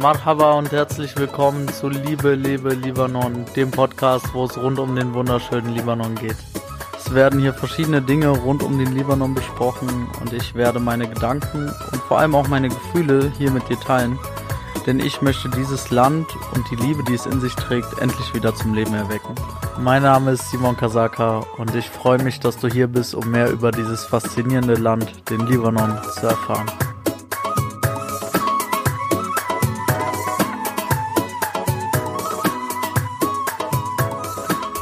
Marhaba und herzlich willkommen zu Liebe, Liebe, Libanon, dem Podcast, wo es rund um den wunderschönen Libanon geht. Es werden hier verschiedene Dinge rund um den Libanon besprochen und ich werde meine Gedanken und vor allem auch meine Gefühle hier mit dir teilen, denn ich möchte dieses Land und die Liebe, die es in sich trägt, endlich wieder zum Leben erwecken. Mein Name ist Simon Kasaka und ich freue mich, dass du hier bist, um mehr über dieses faszinierende Land, den Libanon, zu erfahren.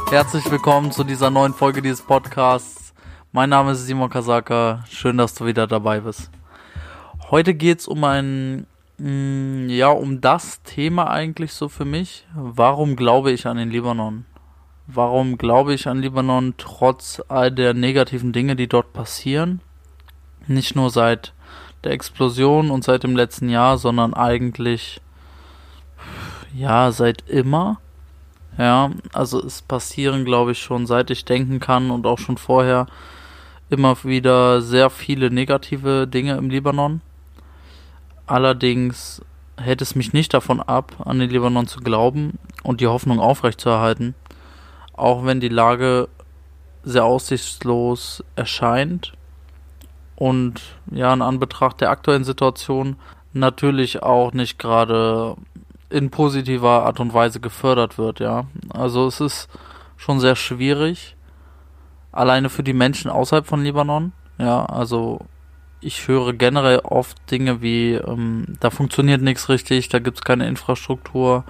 Herzlich willkommen zu dieser neuen Folge dieses Podcasts. Mein Name ist Simon Kasaka. Schön, dass du wieder dabei bist. Heute geht es um ein, mm, ja, um das Thema eigentlich so für mich. Warum glaube ich an den Libanon? Warum glaube ich an Libanon trotz all der negativen Dinge, die dort passieren? Nicht nur seit der Explosion und seit dem letzten Jahr, sondern eigentlich, ja, seit immer ja, also es passieren, glaube ich, schon seit ich denken kann und auch schon vorher immer wieder sehr viele negative Dinge im Libanon. Allerdings hält es mich nicht davon ab, an den Libanon zu glauben und die Hoffnung aufrechtzuerhalten, auch wenn die Lage sehr aussichtslos erscheint und ja, in Anbetracht der aktuellen Situation natürlich auch nicht gerade in positiver Art und Weise gefördert wird, ja. Also es ist schon sehr schwierig, alleine für die Menschen außerhalb von Libanon, ja, also ich höre generell oft Dinge wie, ähm, da funktioniert nichts richtig, da gibt's keine Infrastruktur,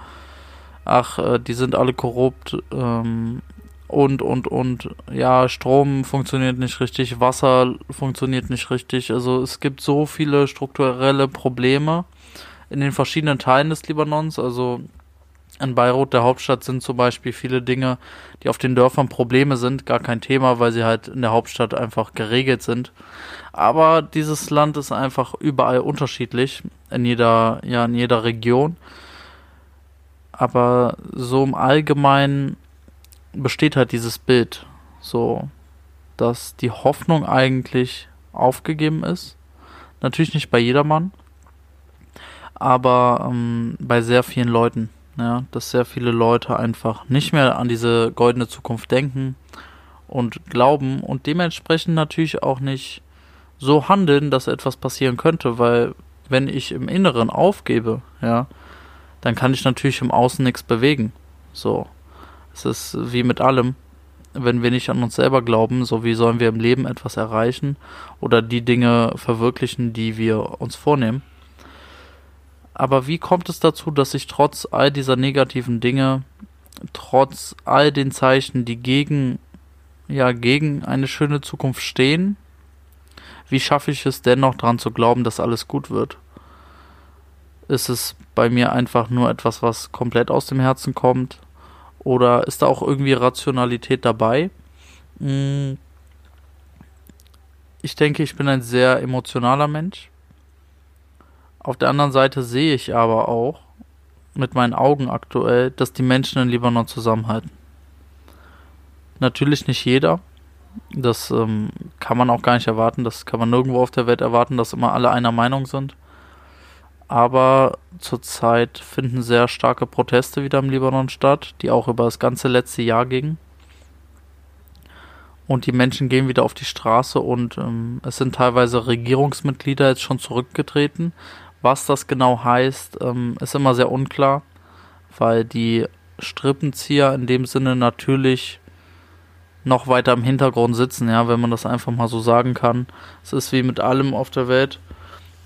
ach, äh, die sind alle korrupt, ähm, und, und, und, ja, Strom funktioniert nicht richtig, Wasser funktioniert nicht richtig, also es gibt so viele strukturelle Probleme, in den verschiedenen Teilen des Libanons. Also in Beirut, der Hauptstadt, sind zum Beispiel viele Dinge, die auf den Dörfern Probleme sind, gar kein Thema, weil sie halt in der Hauptstadt einfach geregelt sind. Aber dieses Land ist einfach überall unterschiedlich, in jeder, ja, in jeder Region. Aber so im Allgemeinen besteht halt dieses Bild, so, dass die Hoffnung eigentlich aufgegeben ist. Natürlich nicht bei jedermann, aber ähm, bei sehr vielen Leuten, ja, dass sehr viele Leute einfach nicht mehr an diese goldene Zukunft denken und glauben und dementsprechend natürlich auch nicht so handeln, dass etwas passieren könnte, weil wenn ich im Inneren aufgebe, ja, dann kann ich natürlich im Außen nichts bewegen. So. Es ist wie mit allem. Wenn wir nicht an uns selber glauben, so wie sollen wir im Leben etwas erreichen oder die Dinge verwirklichen, die wir uns vornehmen. Aber wie kommt es dazu, dass ich trotz all dieser negativen Dinge, trotz all den Zeichen, die gegen, ja, gegen eine schöne Zukunft stehen, wie schaffe ich es dennoch dran zu glauben, dass alles gut wird? Ist es bei mir einfach nur etwas, was komplett aus dem Herzen kommt? Oder ist da auch irgendwie Rationalität dabei? Hm. Ich denke, ich bin ein sehr emotionaler Mensch. Auf der anderen Seite sehe ich aber auch mit meinen Augen aktuell, dass die Menschen in Libanon zusammenhalten. Natürlich nicht jeder. Das ähm, kann man auch gar nicht erwarten. Das kann man nirgendwo auf der Welt erwarten, dass immer alle einer Meinung sind. Aber zurzeit finden sehr starke Proteste wieder im Libanon statt, die auch über das ganze letzte Jahr gingen. Und die Menschen gehen wieder auf die Straße und ähm, es sind teilweise Regierungsmitglieder jetzt schon zurückgetreten, was das genau heißt, ähm, ist immer sehr unklar, weil die Strippenzieher in dem Sinne natürlich noch weiter im Hintergrund sitzen, ja, wenn man das einfach mal so sagen kann. Es ist wie mit allem auf der Welt.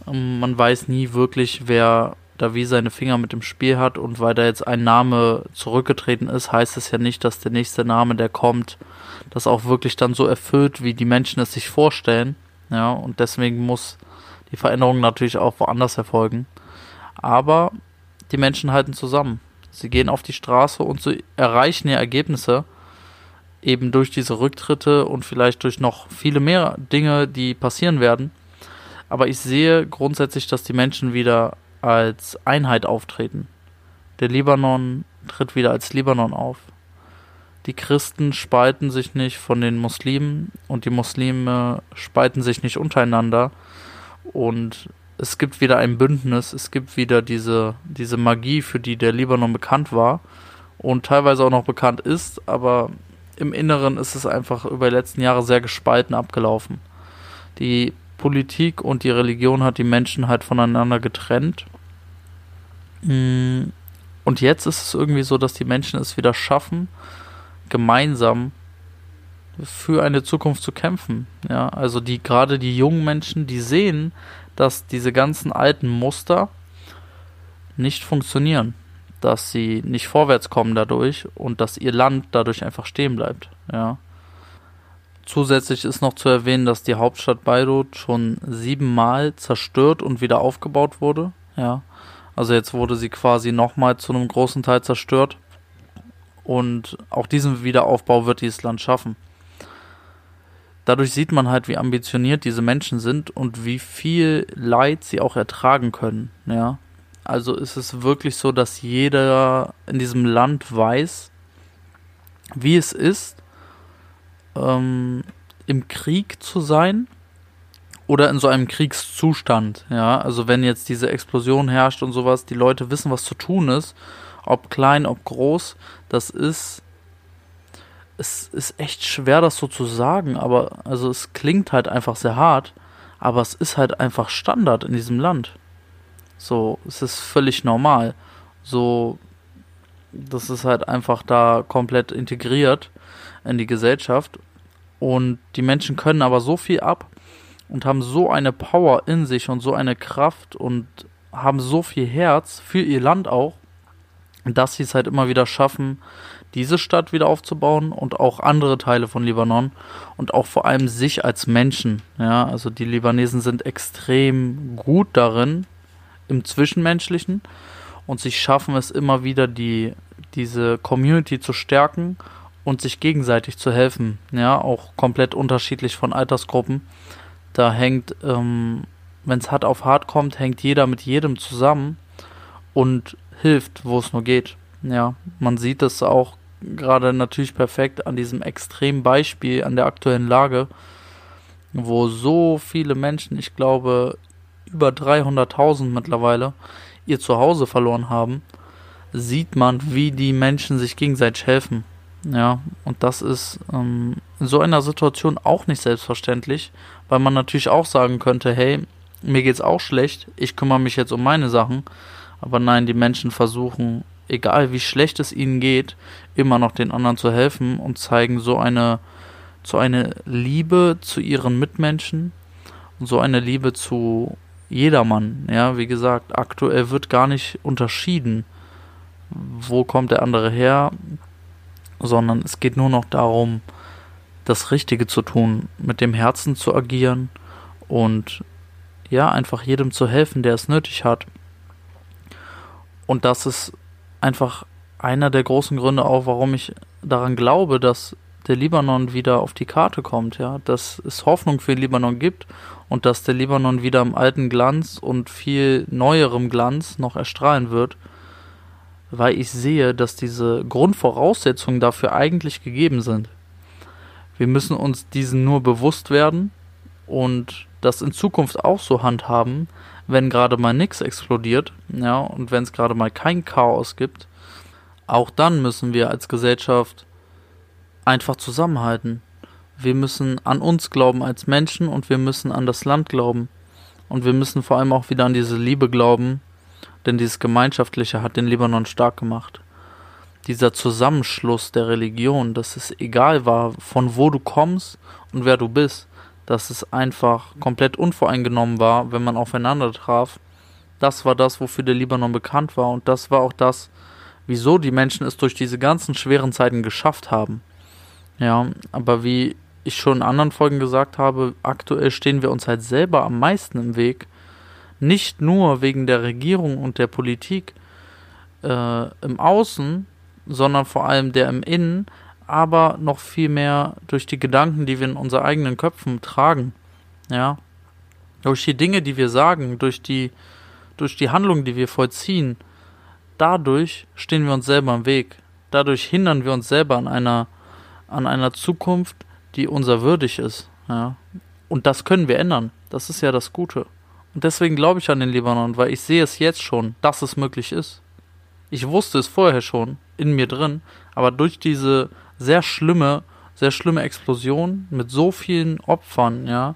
Ähm, man weiß nie wirklich, wer da wie seine Finger mit dem Spiel hat und weil da jetzt ein Name zurückgetreten ist, heißt es ja nicht, dass der nächste Name, der kommt, das auch wirklich dann so erfüllt, wie die Menschen es sich vorstellen. Ja, und deswegen muss die Veränderungen natürlich auch woanders erfolgen. Aber die Menschen halten zusammen. Sie gehen auf die Straße und sie erreichen ja Ergebnisse eben durch diese Rücktritte und vielleicht durch noch viele mehr Dinge, die passieren werden. Aber ich sehe grundsätzlich, dass die Menschen wieder als Einheit auftreten. Der Libanon tritt wieder als Libanon auf. Die Christen spalten sich nicht von den Muslimen und die Muslime spalten sich nicht untereinander, und es gibt wieder ein Bündnis, es gibt wieder diese, diese Magie, für die der Libanon bekannt war und teilweise auch noch bekannt ist, aber im Inneren ist es einfach über die letzten Jahre sehr gespalten abgelaufen. Die Politik und die Religion hat die Menschen halt voneinander getrennt. Mm, und jetzt ist es irgendwie so, dass die Menschen es wieder schaffen, gemeinsam für eine Zukunft zu kämpfen. Ja, also die gerade die jungen Menschen, die sehen, dass diese ganzen alten Muster nicht funktionieren, dass sie nicht vorwärts kommen dadurch und dass ihr Land dadurch einfach stehen bleibt. Ja. Zusätzlich ist noch zu erwähnen, dass die Hauptstadt Beirut schon siebenmal zerstört und wieder aufgebaut wurde. Ja. Also jetzt wurde sie quasi nochmal zu einem großen Teil zerstört. Und auch diesen Wiederaufbau wird dieses Land schaffen. Dadurch sieht man halt, wie ambitioniert diese Menschen sind und wie viel Leid sie auch ertragen können. Ja. Also ist es wirklich so, dass jeder in diesem Land weiß, wie es ist, ähm, im Krieg zu sein oder in so einem Kriegszustand. Ja, also wenn jetzt diese Explosion herrscht und sowas, die Leute wissen, was zu tun ist, ob klein, ob groß, das ist es ist echt schwer, das so zu sagen, aber also es klingt halt einfach sehr hart, aber es ist halt einfach Standard in diesem Land. So, es ist völlig normal. So, das ist halt einfach da komplett integriert in die Gesellschaft. Und die Menschen können aber so viel ab und haben so eine Power in sich und so eine Kraft und haben so viel Herz für ihr Land auch, dass sie es halt immer wieder schaffen, diese Stadt wieder aufzubauen und auch andere Teile von Libanon und auch vor allem sich als Menschen. Ja, also die Libanesen sind extrem gut darin im Zwischenmenschlichen und sie schaffen es immer wieder, die, diese Community zu stärken und sich gegenseitig zu helfen. Ja, auch komplett unterschiedlich von Altersgruppen. Da hängt, ähm, wenn es hart auf hart kommt, hängt jeder mit jedem zusammen und hilft, wo es nur geht. Ja, man sieht es auch gerade natürlich perfekt an diesem extremen Beispiel, an der aktuellen Lage, wo so viele Menschen, ich glaube über 300.000 mittlerweile, ihr Zuhause verloren haben, sieht man, wie die Menschen sich gegenseitig helfen. Ja, und das ist ähm, in so einer Situation auch nicht selbstverständlich, weil man natürlich auch sagen könnte, hey, mir geht's auch schlecht, ich kümmere mich jetzt um meine Sachen. Aber nein, die Menschen versuchen egal wie schlecht es ihnen geht, immer noch den anderen zu helfen und zeigen so eine, so eine Liebe zu ihren Mitmenschen und so eine Liebe zu jedermann. Ja, wie gesagt, aktuell wird gar nicht unterschieden, wo kommt der andere her, sondern es geht nur noch darum, das Richtige zu tun, mit dem Herzen zu agieren und ja, einfach jedem zu helfen, der es nötig hat. Und das ist einfach einer der großen Gründe auch, warum ich daran glaube, dass der Libanon wieder auf die Karte kommt, ja, dass es Hoffnung für den Libanon gibt und dass der Libanon wieder im alten Glanz und viel neuerem Glanz noch erstrahlen wird, weil ich sehe, dass diese Grundvoraussetzungen dafür eigentlich gegeben sind. Wir müssen uns diesen nur bewusst werden und das in Zukunft auch so handhaben, wenn gerade mal nichts explodiert, ja, und wenn es gerade mal kein Chaos gibt, auch dann müssen wir als Gesellschaft einfach zusammenhalten. Wir müssen an uns glauben als Menschen und wir müssen an das Land glauben. Und wir müssen vor allem auch wieder an diese Liebe glauben, denn dieses Gemeinschaftliche hat den Libanon stark gemacht. Dieser Zusammenschluss der Religion, dass es egal war, von wo du kommst und wer du bist, dass es einfach komplett unvoreingenommen war, wenn man aufeinander traf. Das war das, wofür der Libanon bekannt war und das war auch das, wieso die Menschen es durch diese ganzen schweren Zeiten geschafft haben. Ja, aber wie ich schon in anderen Folgen gesagt habe, aktuell stehen wir uns halt selber am meisten im Weg. Nicht nur wegen der Regierung und der Politik äh, im Außen, sondern vor allem der im Innen, aber noch viel mehr durch die Gedanken, die wir in unseren eigenen Köpfen tragen. Ja. Durch die Dinge, die wir sagen, durch die, durch die Handlungen, die wir vollziehen, dadurch stehen wir uns selber im Weg. Dadurch hindern wir uns selber an einer, an einer Zukunft, die unser würdig ist. Ja. Und das können wir ändern. Das ist ja das Gute. Und deswegen glaube ich an den Libanon, weil ich sehe es jetzt schon, dass es möglich ist. Ich wusste es vorher schon in mir drin, aber durch diese sehr schlimme, sehr schlimme Explosion mit so vielen Opfern, ja,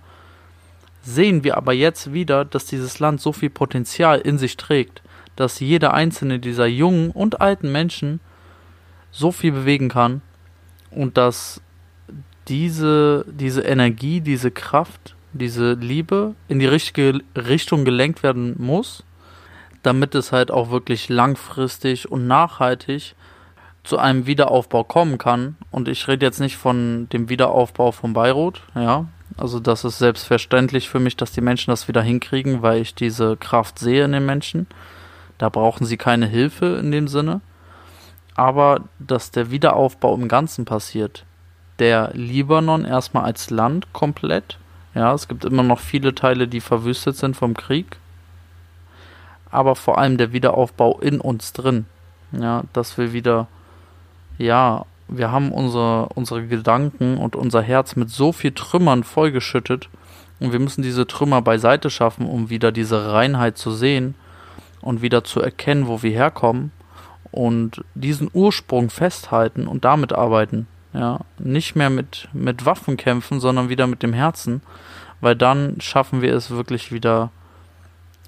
sehen wir aber jetzt wieder, dass dieses Land so viel Potenzial in sich trägt, dass jeder einzelne dieser jungen und alten Menschen so viel bewegen kann und dass diese, diese Energie, diese Kraft, diese Liebe in die richtige Richtung gelenkt werden muss, damit es halt auch wirklich langfristig und nachhaltig zu einem Wiederaufbau kommen kann. Und ich rede jetzt nicht von dem Wiederaufbau von Beirut, ja. Also das ist selbstverständlich für mich, dass die Menschen das wieder hinkriegen, weil ich diese Kraft sehe in den Menschen. Da brauchen sie keine Hilfe in dem Sinne. Aber dass der Wiederaufbau im Ganzen passiert. Der Libanon erstmal als Land komplett. Ja, es gibt immer noch viele Teile, die verwüstet sind vom Krieg. Aber vor allem der Wiederaufbau in uns drin. Ja, dass wir wieder ja, wir haben unsere, unsere Gedanken und unser Herz mit so viel Trümmern vollgeschüttet und wir müssen diese Trümmer beiseite schaffen, um wieder diese Reinheit zu sehen und wieder zu erkennen, wo wir herkommen und diesen Ursprung festhalten und damit arbeiten. Ja, nicht mehr mit, mit Waffen kämpfen, sondern wieder mit dem Herzen, weil dann schaffen wir es wirklich wieder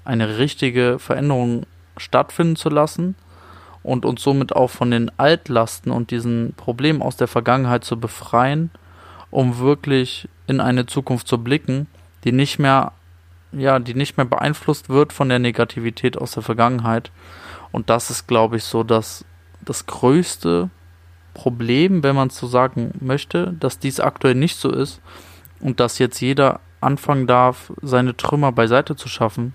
eine richtige Veränderung stattfinden zu lassen und uns somit auch von den Altlasten und diesen Problemen aus der Vergangenheit zu befreien, um wirklich in eine Zukunft zu blicken, die nicht mehr ja, die nicht mehr beeinflusst wird von der Negativität aus der Vergangenheit. Und das ist, glaube ich, so das, das größte Problem, wenn man es so sagen möchte, dass dies aktuell nicht so ist und dass jetzt jeder anfangen darf, seine Trümmer beiseite zu schaffen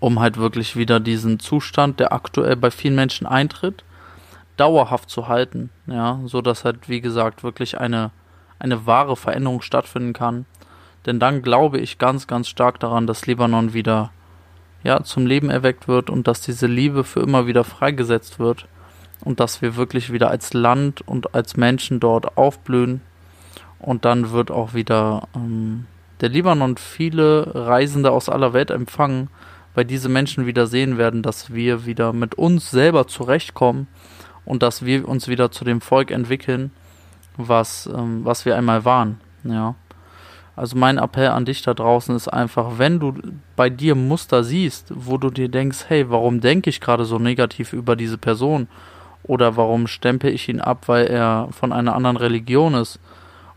um halt wirklich wieder diesen Zustand, der aktuell bei vielen Menschen eintritt, dauerhaft zu halten, ja, so dass halt wie gesagt wirklich eine eine wahre Veränderung stattfinden kann. Denn dann glaube ich ganz ganz stark daran, dass Libanon wieder ja zum Leben erweckt wird und dass diese Liebe für immer wieder freigesetzt wird und dass wir wirklich wieder als Land und als Menschen dort aufblühen und dann wird auch wieder ähm, der Libanon viele Reisende aus aller Welt empfangen weil diese Menschen wieder sehen werden, dass wir wieder mit uns selber zurechtkommen und dass wir uns wieder zu dem Volk entwickeln, was, ähm, was wir einmal waren. Ja. Also mein Appell an dich da draußen ist einfach, wenn du bei dir Muster siehst, wo du dir denkst, hey, warum denke ich gerade so negativ über diese Person? Oder warum stempel ich ihn ab, weil er von einer anderen Religion ist?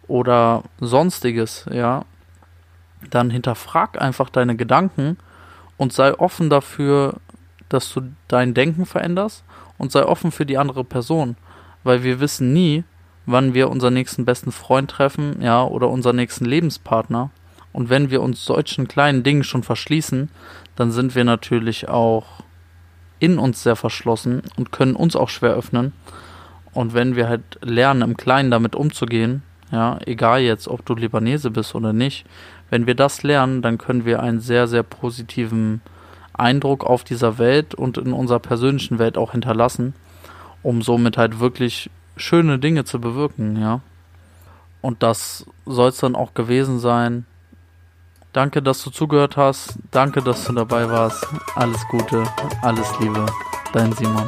Oder sonstiges, ja? Dann hinterfrag einfach deine Gedanken und sei offen dafür, dass du dein Denken veränderst und sei offen für die andere Person, weil wir wissen nie, wann wir unseren nächsten besten Freund treffen, ja, oder unseren nächsten Lebenspartner. Und wenn wir uns solchen kleinen Dingen schon verschließen, dann sind wir natürlich auch in uns sehr verschlossen und können uns auch schwer öffnen. Und wenn wir halt lernen, im Kleinen damit umzugehen, ja, egal jetzt, ob du Libanese bist oder nicht, wenn wir das lernen, dann können wir einen sehr, sehr positiven Eindruck auf dieser Welt und in unserer persönlichen Welt auch hinterlassen, um somit halt wirklich schöne Dinge zu bewirken, ja. Und das soll es dann auch gewesen sein. Danke, dass du zugehört hast. Danke, dass du dabei warst. Alles Gute, alles Liebe. Dein Simon.